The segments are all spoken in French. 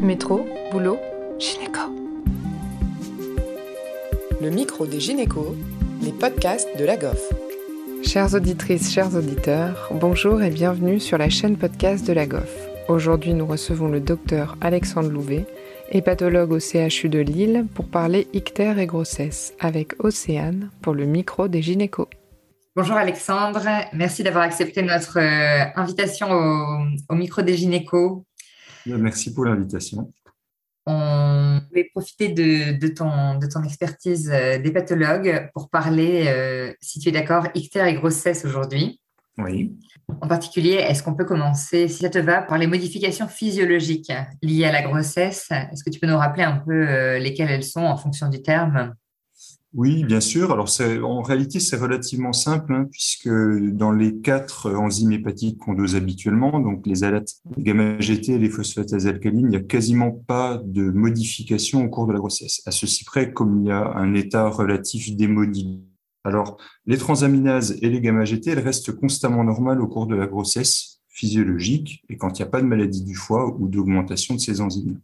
Métro, boulot, gynéco. Le micro des gynécos, les podcasts de la GOF. Chères auditrices, chers auditeurs, bonjour et bienvenue sur la chaîne podcast de la GOF. Aujourd'hui, nous recevons le docteur Alexandre Louvet, hépatologue au CHU de Lille, pour parler ictère et grossesse, avec Océane pour le micro des gynécos. Bonjour Alexandre, merci d'avoir accepté notre euh, invitation au, micro des gynécos. Merci pour l'invitation. On va profiter de, ton, de ton expertise euh, d'hépatologue pour parler, euh, si tu es d'accord, ictère et grossesse aujourd'hui. Oui. En particulier, est-ce qu'on peut commencer, si ça te va, par les modifications physiologiques liées à la grossesse? Est-ce que tu peux nous rappeler un peu euh, lesquelles elles sont en fonction du terme? Oui, bien sûr. Alors, en réalité, c'est relativement simple, hein, puisque dans les quatre enzymes hépatiques qu'on dose habituellement, donc les alates, les gamma-GT et les phosphatases alcalines, il n'y a quasiment pas de modification au cours de la grossesse. À ceci près, comme il y a un état relatif d'hémodynamie. Alors, les transaminases et les gamma-GT, restent constamment normales au cours de la grossesse physiologique et quand il n'y a pas de maladie du foie ou d'augmentation de ces enzymes.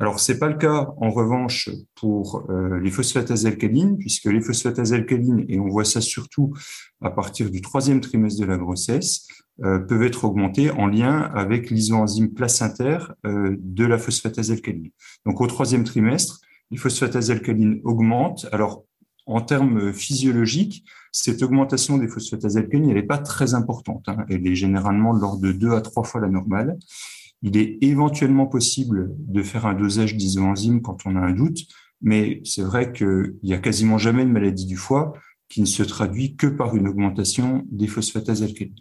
Alors, c'est pas le cas, en revanche, pour euh, les phosphatases alcalines, puisque les phosphatases alcalines, et on voit ça surtout à partir du troisième trimestre de la grossesse, euh, peuvent être augmentées en lien avec l'isoenzyme placentaire euh, de la phosphatase alcaline. Donc, au troisième trimestre, les phosphatases alcalines augmentent. Alors, en termes physiologiques, cette augmentation des phosphatases alcalines, n'est pas très importante. Hein. Elle est généralement de l'ordre de deux à trois fois la normale. Il est éventuellement possible de faire un dosage d'isoenzyme quand on a un doute, mais c'est vrai qu'il n'y a quasiment jamais de maladie du foie qui ne se traduit que par une augmentation des phosphatases alcalines.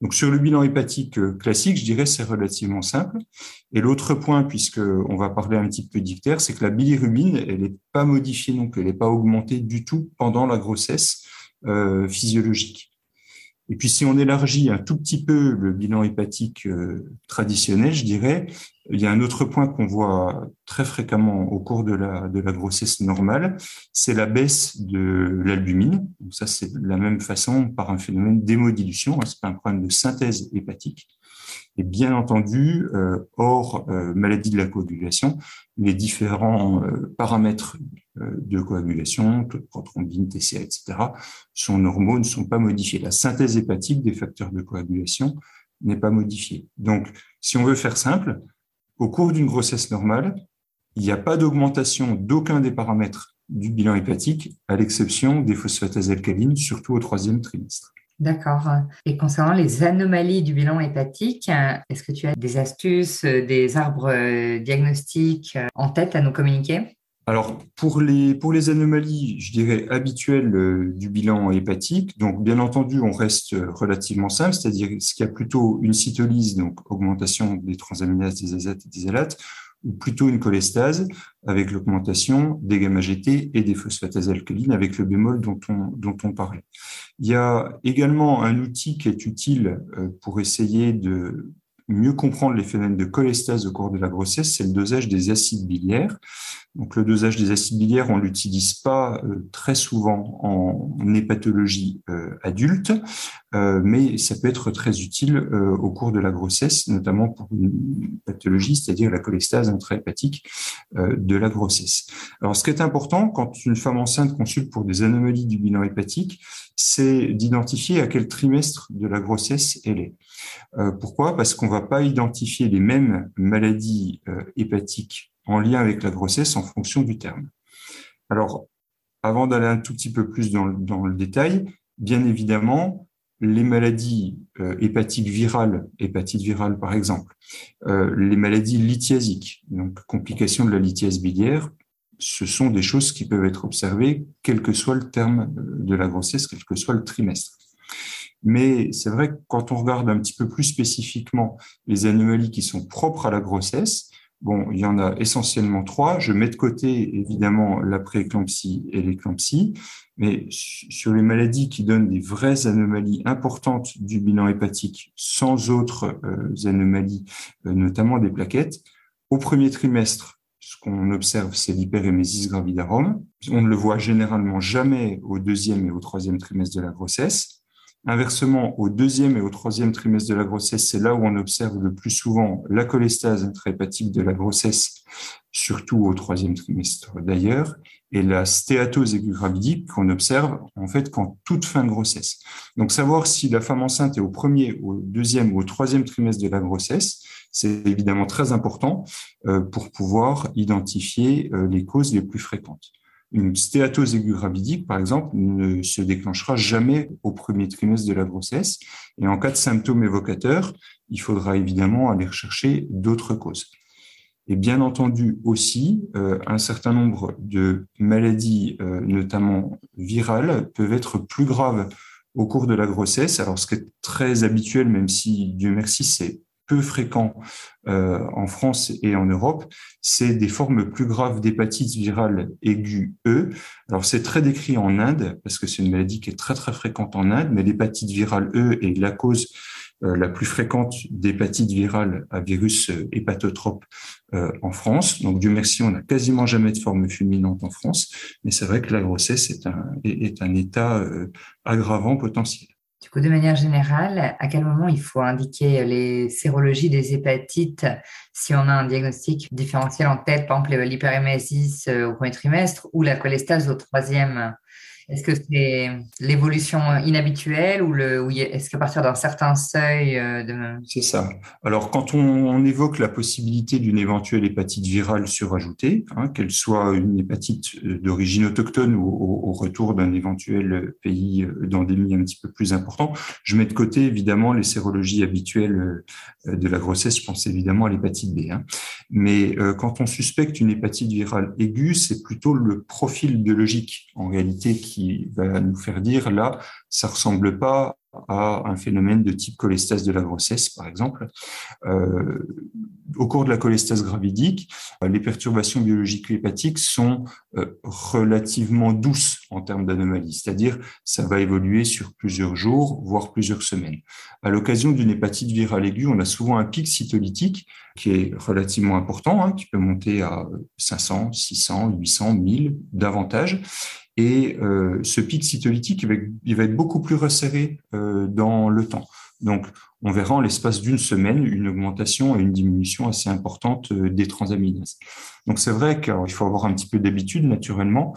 Donc sur le bilan hépatique euh, classique, je dirais c'est relativement simple. Et l'autre point, puisque on va parler un petit peu d'ictère, c'est que la bilirubine, elle n'est pas modifiée non plus, elle n'est pas augmentée du tout pendant la grossesse euh, physiologique. Et puis si on élargit un tout petit peu le bilan hépatique euh, traditionnel, je dirais, il y a un autre point qu'on voit très fréquemment au cours de la, grossesse normale, c'est la baisse de l'albumine. Ça, c'est de la même façon par un phénomène d'hémodilution. Hein, c'est pas un problème de synthèse hépatique. Et bien entendu, euh, hors euh, maladie de la coagulation, les différents euh, paramètres de coagulation, taux de prothrombine, TCA, etc., sont normaux, ne sont pas modifiés. La synthèse hépatique des facteurs de coagulation n'est pas modifiée. Donc, si on veut faire simple, au cours d'une grossesse normale, il n'y a pas d'augmentation d'aucun des paramètres du bilan hépatique, à l'exception des phosphatases alcalines, surtout au troisième trimestre. D'accord. Et concernant les anomalies du bilan hépatique, est-ce que tu as des astuces, des arbres euh, diagnostiques euh, en tête à nous communiquer? Alors, pour les, anomalies, je dirais, habituelles euh, du bilan hépatique, donc bien entendu, on reste relativement simple, c'est-à-dire ce qu'il y a plutôt une cytolyse, donc augmentation des transaminases, des azates et des alates, ou plutôt une cholestase avec l'augmentation des gamma-GT et des phosphatases alcalines avec le bémol dont on, dont on parlait. Il y a également un outil qui est utile euh, pour essayer de mieux comprendre les phénomènes de cholestase au cours de la grossesse, c'est le dosage des acides biliaires. Donc, le dosage des acides biliaires, on l'utilise pas euh, très souvent en, hépatologie euh, adulte, euh, mais ça peut être très utile au cours de la grossesse, notamment pour une pathologie, c'est-à-dire la cholestase intrahépatique de la grossesse. Alors, ce qui est important quand une femme enceinte consulte pour des anomalies du bilan hépatique, c'est d'identifier à quel trimestre de la grossesse elle est. pourquoi? Parce qu'on va pas identifier les mêmes maladies hépatiques en lien avec la grossesse en fonction du terme. Alors, avant d'aller un tout petit peu plus dans, le détail, bien évidemment, les maladies euh, hépatiques virales, hépatite virale par exemple, euh, les maladies lithiasiques, donc complications de la lithiase biliaire, ce sont des choses qui peuvent être observées quel que soit le terme de la grossesse, quel que soit le trimestre. Mais c'est vrai que quand on regarde un petit peu plus spécifiquement les anomalies qui sont propres à la grossesse, Bon, il y en a essentiellement trois. Je mets de côté évidemment la prééclampsie et l'éclampsie, mais sur les maladies qui donnent des vraies anomalies importantes du bilan hépatique sans autres euh, anomalies, euh, notamment des plaquettes, au premier trimestre, ce qu'on observe, c'est l'hyperémésis gravidarum. On ne le voit généralement jamais au deuxième et au troisième trimestre de la grossesse. Inversement, au deuxième et au troisième trimestre de la grossesse, c'est là où on observe le plus souvent la cholestase intrahépatique de la grossesse, surtout au troisième trimestre d'ailleurs, et la stéatose aiguë gravidique qu'on observe en fait qu'en toute fin de grossesse. Donc savoir si la femme enceinte est au premier, au deuxième ou au troisième trimestre de la grossesse, c'est évidemment très important euh, pour pouvoir identifier euh, les causes les plus fréquentes. Une stéatose aiguë gravidique, par exemple, ne se déclenchera jamais au premier trimestre de la grossesse. Et en cas de symptômes évocateurs, il faudra évidemment aller rechercher d'autres causes. Et bien entendu aussi, euh, un certain nombre de maladies, notamment virales, peuvent être plus graves au cours de la grossesse. Alors, ce qui est très habituel, même si Dieu merci, c'est peu fréquent euh, en France et en Europe, c'est des formes plus graves d'hépatite virale aiguë E. Alors c'est très décrit en Inde parce que c'est une maladie qui est très très fréquente en Inde, mais l'hépatite virale E est la cause euh, la plus fréquente d'hépatite virale à virus euh, hépatotrope en France. Donc Dieu merci, on n'a quasiment jamais de forme fulminante en France, mais c'est vrai que la grossesse est un, est un état aggravant potentiel. De manière générale, à quel moment il faut indiquer les sérologies des hépatites si on a un diagnostic différentiel en tête, par exemple l'hyperémésis euh, au premier trimestre ou la cholestase au troisième? Est-ce que c'est l'évolution inhabituelle ou, ou est-ce qu'à partir d'un certain seuil euh, de... C'est ça. Alors, quand on, évoque la possibilité d'une éventuelle hépatite virale surajoutée, hein, qu'elle soit une hépatite euh, d'origine autochtone ou au, retour d'un éventuel pays euh, d'endémie un petit peu plus important, je mets de côté évidemment les sérologies habituelles de la grossesse. Je pense évidemment à l'hépatite B. Hein. Mais quand on suspecte une hépatite virale aiguë, c'est plutôt le profil biologique en réalité qui va nous faire dire là, ça ressemble pas à un phénomène de type cholestase de la grossesse, par exemple. Euh, au cours de la cholestase gravidique, les perturbations biologiques hépatiques sont euh, relativement douces en termes d'anomalies, c'est-à-dire ça va évoluer sur plusieurs jours, voire plusieurs semaines. À l'occasion d'une hépatite virale aiguë, on a souvent un pic cytolytique qui est relativement important, hein, qui peut monter à 500, 600, 800, 1000, davantage. Et euh, ce pic cytolytique, il va, être beaucoup plus resserré euh, dans le temps. Donc, on verra en l'espace d'une semaine une augmentation et une diminution assez importante euh, des transaminases. Donc, c'est vrai qu'il faut avoir un petit peu d'habitude, naturellement,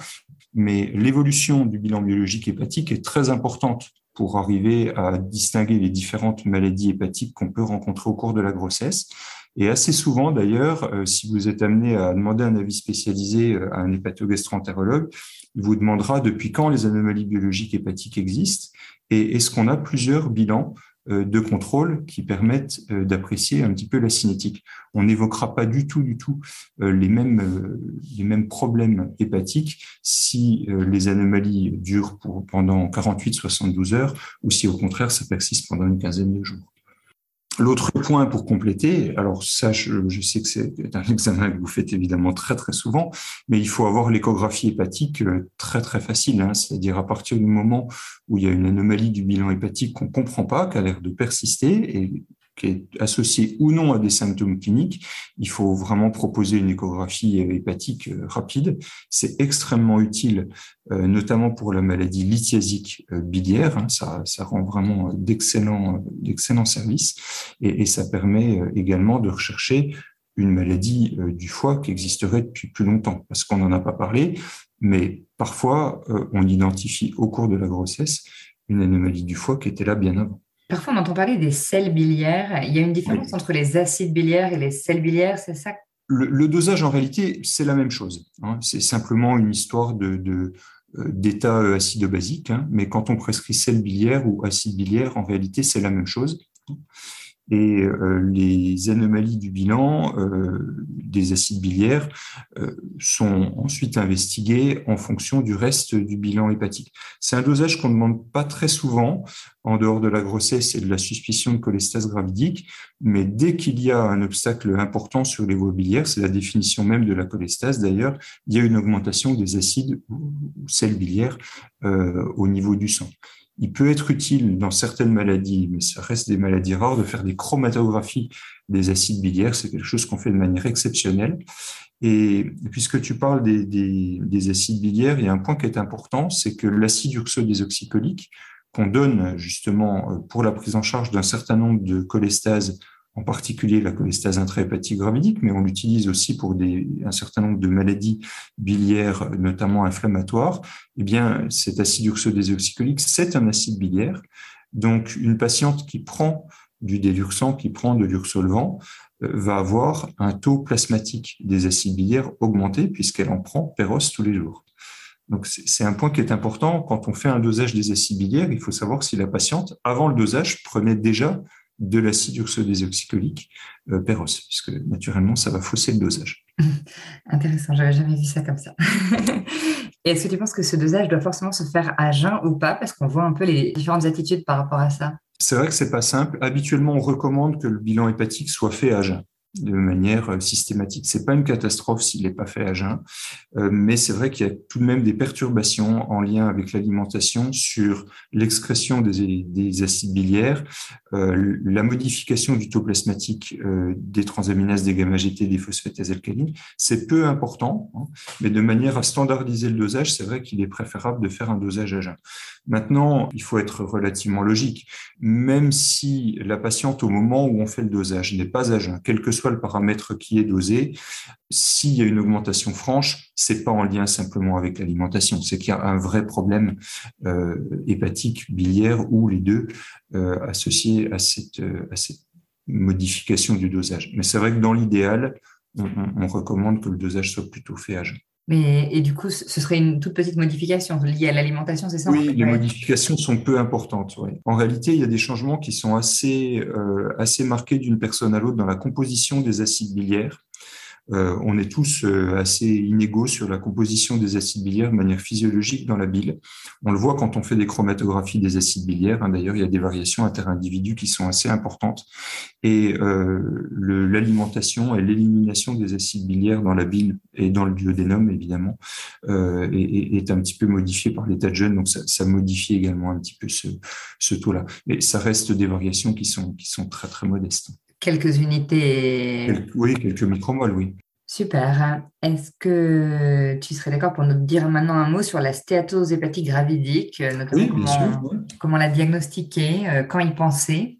mais l'évolution du bilan biologique hépatique est très importante pour arriver à distinguer les différentes maladies hépatiques qu'on peut rencontrer au cours de la grossesse. Et assez souvent, d'ailleurs, si vous êtes amené à demander un avis spécialisé à un hépatogastroentérologue, il vous demandera depuis quand les anomalies biologiques hépatiques existent et est-ce qu'on a plusieurs bilans euh, de contrôle qui permettent euh, d'apprécier un petit peu la cinétique. On n'évoquera pas du tout, du tout euh, les mêmes, les mêmes problèmes hépatiques si les anomalies durent pour, pendant 48-72 heures ou si au contraire ça persiste pendant une quinzaine de jours. L'autre point pour compléter, alors ça, je, sais que c'est un examen que vous faites évidemment très très souvent, mais il faut avoir l'échographie hépatique euh, très très facile, hein. c'est-à-dire à partir du moment où il y a une anomalie du bilan hépatique qu'on comprend pas, qui a l'air de persister, et qui est associé ou non à des symptômes cliniques, il faut vraiment proposer une échographie hépatique euh, rapide. C'est extrêmement utile, euh, notamment pour la maladie lithiasique euh, biliaire. Hein. Ça, ça rend vraiment d'excellents, d'excellents services et, et, ça permet également de rechercher une maladie du foie qui existerait depuis plus longtemps, parce qu'on n'en a pas parlé, mais parfois on identifie au cours de la grossesse une anomalie du foie qui était là bien avant. Parfois, on entend parler des sels biliaires. Il y a une différence entre les acides biliaires et les sels biliaires, c'est ça? Le, dosage, en réalité, c'est la même chose. Hein. C'est simplement une histoire de, de euh, d'état euh, acido-basique, hein. mais quand on prescrit sel biliaire ou acide biliaire, en réalité, c'est la même chose. Et euh, les anomalies du bilan euh, des acides biliaires euh, sont ensuite investiguées en fonction du reste du bilan hépatique. C'est un dosage qu'on ne demande pas très souvent en dehors de la grossesse et de la suspicion de cholestase gravidique, mais dès qu'il y a un obstacle important sur les voies biliaires, c'est la définition même de la cholestase d'ailleurs, il y a une augmentation des acides ou sels biliaires au niveau du sang il peut être utile dans certaines maladies, mais ça reste des maladies rares, de faire des chromatographies des acides biliaires. C'est quelque chose qu'on fait de manière exceptionnelle. Et puisque tu parles des, acides biliaires, il y a un point qui est important, c'est que l'acide urso désoxycholique, qu'on donne justement pour la prise en charge d'un certain nombre de cholestases en particulier la cholestase intrahépatique gravidique, mais on l'utilise aussi pour des, un certain nombre de maladies biliaires, notamment inflammatoires, eh bien, cet acide urso-désoxycholique, c'est un acide biliaire. Donc, une patiente qui prend du délursan, qui prend de l'ursolvant, euh, va avoir un taux plasmatique des acides biliaires augmenté puisqu'elle en prend péros tous les jours. Donc, c'est un point qui est important. Quand on fait un dosage des acides biliaires, il faut savoir si la patiente, avant le dosage, prenait déjà de l'acide urso-désoxycholique euh, Péros, puisque naturellement, ça va fausser le dosage. Intéressant, j'avais jamais vu ça comme ça. Et est-ce que tu penses que ce dosage doit forcément se faire à jeun ou pas Parce qu'on voit un peu les différentes attitudes par rapport à ça? C'est vrai que c'est pas simple. Habituellement, on recommande que le bilan hépatique soit fait à jeun de manière euh, systématique. C'est pas une catastrophe s'il n'est pas fait à jeun, euh, mais c'est vrai qu'il y a tout de même des perturbations en lien avec l'alimentation sur l'excrétion des, acides biliaires, euh, la modification du taux plasmatique des transaminases, des gamma-GT, des phosphatase alcalines. C'est peu important, hein, mais de manière à standardiser le dosage, c'est vrai qu'il est préférable de faire un dosage à jeun. Maintenant, il faut être relativement logique. Même si la patiente, au moment où on fait le dosage, n'est pas à jeun, quel que soit le paramètre qui est dosé, s'il y a une augmentation franche, c'est pas en lien simplement avec l'alimentation, c'est qu'il y a un vrai problème euh, hépatique, biliaire ou les deux euh, associés à cette, à cette modification du dosage. Mais c'est vrai que dans l'idéal, on, on, recommande que le dosage soit plutôt fait à jeun. Mais, et du coup, ce serait une toute petite modification liée à l'alimentation, c'est ça Oui, les modifications sont peu importantes. En réalité, il y a des changements qui sont assez, euh, assez marqués d'une personne à l'autre dans la composition des acides biliaires. Euh, on est tous euh, assez inégaux sur la composition des acides biliaires de manière physiologique dans la bile. On le voit quand on fait des chromatographies des acides biliaires. Hein. D'ailleurs, il y a des variations inter-individus qui sont assez importantes. Et euh, l'alimentation et l'élimination des acides biliaires dans la bile et dans le duodénum, évidemment, est, un petit peu modifié par l'état de jeûne. Donc, ça, modifie également un petit peu ce, taux-là. Mais ça reste des variations qui sont, qui sont très, très modestes. Quelques unités. oui, quelques micromoles, oui. Super. Est-ce que tu serais d'accord pour nous dire maintenant un mot sur la stéatose hépatique gravidique, euh, notamment comment, comment, la diagnostiquer, euh, quand y penser?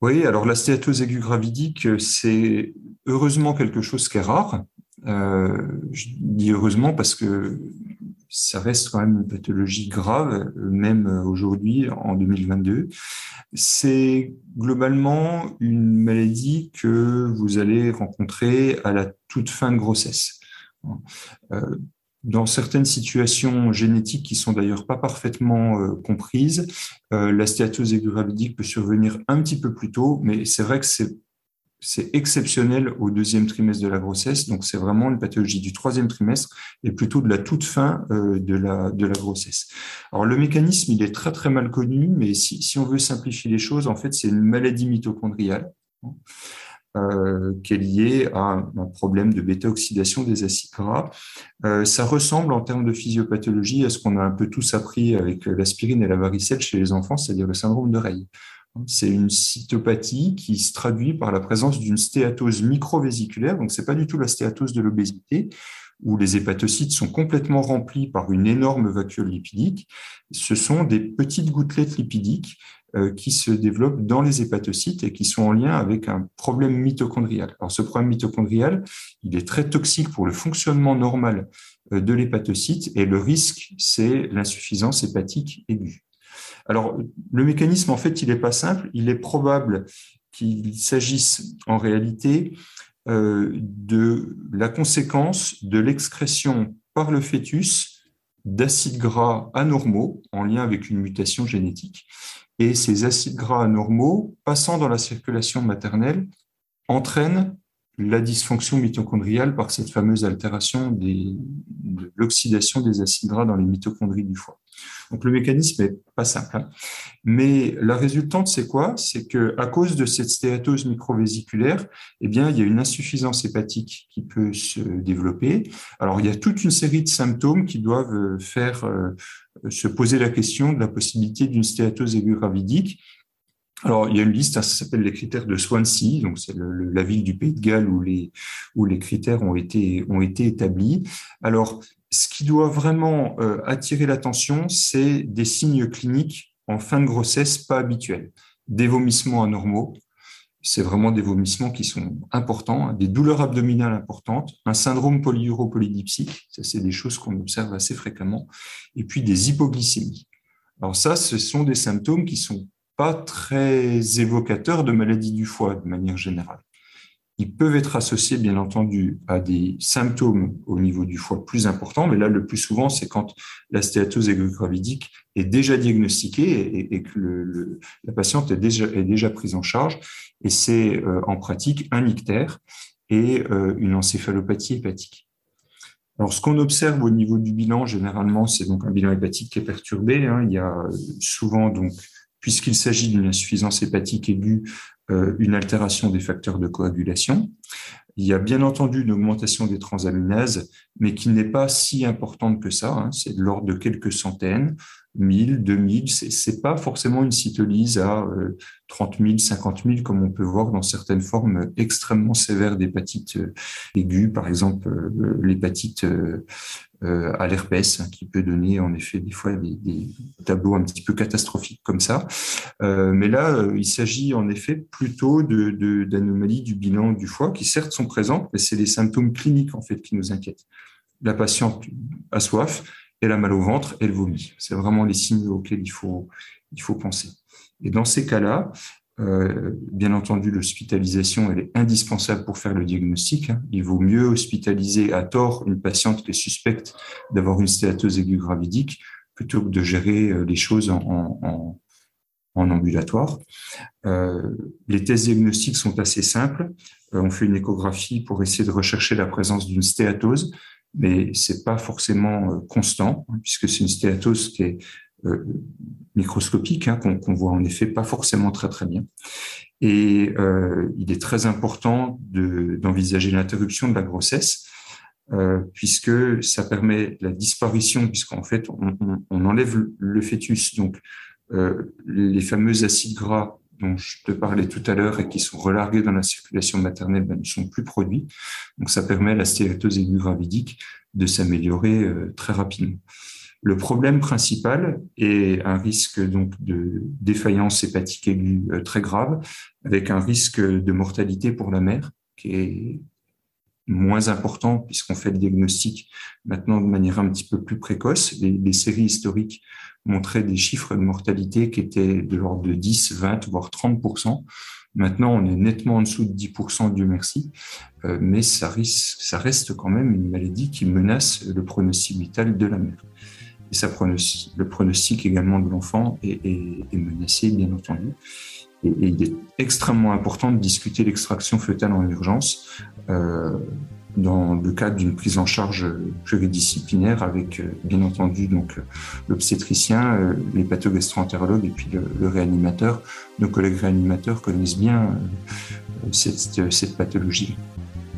Oui, alors la stéatose aiguë gravidique, euh, c'est heureusement quelque chose qui est rare. je dis heureusement parce que ça reste quand même une pathologie grave, même aujourd'hui en 2022. C'est globalement une maladie que vous allez rencontrer à la toute fin de grossesse. Euh, dans certaines situations génétiques qui sont d'ailleurs pas parfaitement euh, comprises, euh, la stéatose aiguë peut survenir un petit peu plus tôt, mais c'est vrai que c'est c'est exceptionnel au deuxième trimestre de la grossesse. Donc, c'est vraiment une pathologie du troisième trimestre et plutôt de la toute fin euh, de, la, grossesse. Alors, le mécanisme, il est très, très mal connu, mais si, on veut simplifier les choses, en fait, c'est une maladie mitochondriale euh, qui est liée à un, problème de bêta-oxydation des acides gras. Euh, ça ressemble en termes de physiopathologie à ce qu'on a un peu tous appris avec l'aspirine et la varicelle chez les enfants, c'est-à-dire le syndrome de Reille. C'est une cytopathie qui se traduit par la présence d'une stéatose microvésiculaire. Donc, c'est pas du tout la stéatose de l'obésité, où les hépatocytes sont complètement remplis par une énorme vacuole lipidique. Ce sont des petites gouttelettes lipidiques euh, qui se développent dans les hépatocytes et qui sont en lien avec un problème mitochondrial. Alors, ce problème mitochondrial, il est très toxique pour le fonctionnement normal euh, de l'hépatocyte et le risque, c'est l'insuffisance hépatique aiguë. Alors, le mécanisme, en fait, il n'est pas simple. Il est probable qu'il s'agisse en réalité euh, de la conséquence de l'excrétion par le fœtus d'acides gras anormaux en lien avec une mutation génétique. Et ces acides gras anormaux, passant dans la circulation maternelle, entraînent la dysfonction mitochondriale par cette fameuse altération de l'oxydation des acides gras dans les mitochondries du foie. Donc le mécanisme est pas simple. Hein. Mais la résultante, c'est quoi? C'est que à cause de cette stéatose microvésiculaire, eh bien, il y a une insuffisance hépatique qui peut se développer. Alors, il y a toute une série de symptômes qui doivent faire euh, se poser la question de la possibilité d'une stéatose aiguë gravidique alors, il y a une liste, hein, ça s'appelle les critères de Swansea, donc c'est la ville du Pays de Galles où les, où les critères ont été, ont été établis. Alors, ce qui doit vraiment euh, attirer l'attention, c'est des signes cliniques en fin de grossesse pas habituels. Des vomissements anormaux, c'est vraiment des vomissements qui sont importants, hein, des douleurs abdominales importantes, un syndrome polyuropolydipsique, ça c'est des choses qu'on observe assez fréquemment, et puis des hypoglycémies. Alors ça, ce sont des symptômes qui sont pas très évocateurs de maladies du foie de manière générale. Ils peuvent être associés, bien entendu, à des symptômes au niveau du foie plus importants, mais là, le plus souvent, c'est quand la stéatose est déjà diagnostiquée et, que la patiente est déjà, prise en charge. Et c'est euh, en pratique un ictère et euh, une encéphalopathie hépatique. Alors, ce qu'on observe au niveau du bilan, généralement, c'est donc un bilan hépatique qui est perturbé. Hein. Il y a souvent donc puisqu'il s'agit d'une insuffisance hépatique aiguë, euh, une altération des facteurs de coagulation. Il y a bien entendu une augmentation des transaminases, mais qui n'est pas si importante que ça. Hein. C'est de l'ordre de quelques centaines, 1000, 2000. C'est pas forcément une cytolyse à 30 000, 50 000, comme on peut voir dans certaines formes extrêmement sévères d'hépatite euh, aiguë, par exemple euh, l'hépatite euh, à l'herpès, hein, qui peut donner en effet des fois des, tableaux un petit peu catastrophiques comme ça. Mais là, il s'agit en effet plutôt de, d'anomalies du bilan du foie qui certes sont présentes, mais c'est les symptômes cliniques en fait qui nous inquiètent. La patiente a soif, elle a mal au ventre, elle vomit. C'est vraiment les signes auxquels il faut, il faut penser. Et dans ces cas-là, euh, bien entendu, l'hospitalisation, elle est indispensable pour faire le diagnostic. Hein. Il vaut mieux hospitaliser à tort une patiente qui est suspecte d'avoir une stéatose aiguë gravidique plutôt que de gérer euh, les choses en, en, ambulatoire. Euh, les tests diagnostiques sont assez simples. On fait une échographie pour essayer de rechercher la présence d'une stéatose, mais c'est pas forcément constant hein, puisque c'est une stéatose qui est euh, microscopique, hein, qu'on voit en effet pas forcément très très bien. Et euh, il est très important d'envisager l'interruption de la grossesse, euh, puisque ça permet la disparition, puisqu'en fait on, on, enlève le fœtus. Donc euh, les fameux acides gras dont je te parlais tout à l'heure et qui sont relargués dans la circulation maternelle ben, ne sont plus produits. Donc ça permet à la stéatose aiguë gravidique de s'améliorer euh, très rapidement. Le problème principal est un risque donc de défaillance hépatique aiguë euh, très grave, avec un risque de mortalité pour la mère qui est moins important puisqu'on fait le diagnostic maintenant de manière un petit peu plus précoce. Les, séries historiques montraient des chiffres de mortalité qui étaient de l'ordre de 10, 20, voire 30% Maintenant, on est nettement en dessous de 10% Dieu merci, euh, mais ça reste quand même une maladie qui menace le pronostic vital de la mère et ça, le pronostic également de l'enfant est, menacé, bien entendu. Et, il est extrêmement important de discuter l'extraction fœtale en urgence euh, dans le cadre d'une prise en charge pluridisciplinaire avec, euh, bien entendu, donc l'obstétricien, euh, les pathogastro-entérologues et puis le, réanimateur. Nos collègues réanimateurs connaissent bien cette, cette pathologie.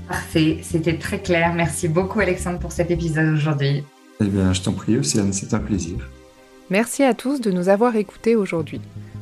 Parfait, c'était très clair. Merci beaucoup Alexandre pour cet épisode aujourd'hui. Eh bien, je t'en prie, Océane, c'est un plaisir. Merci à tous de nous avoir écoutés aujourd'hui.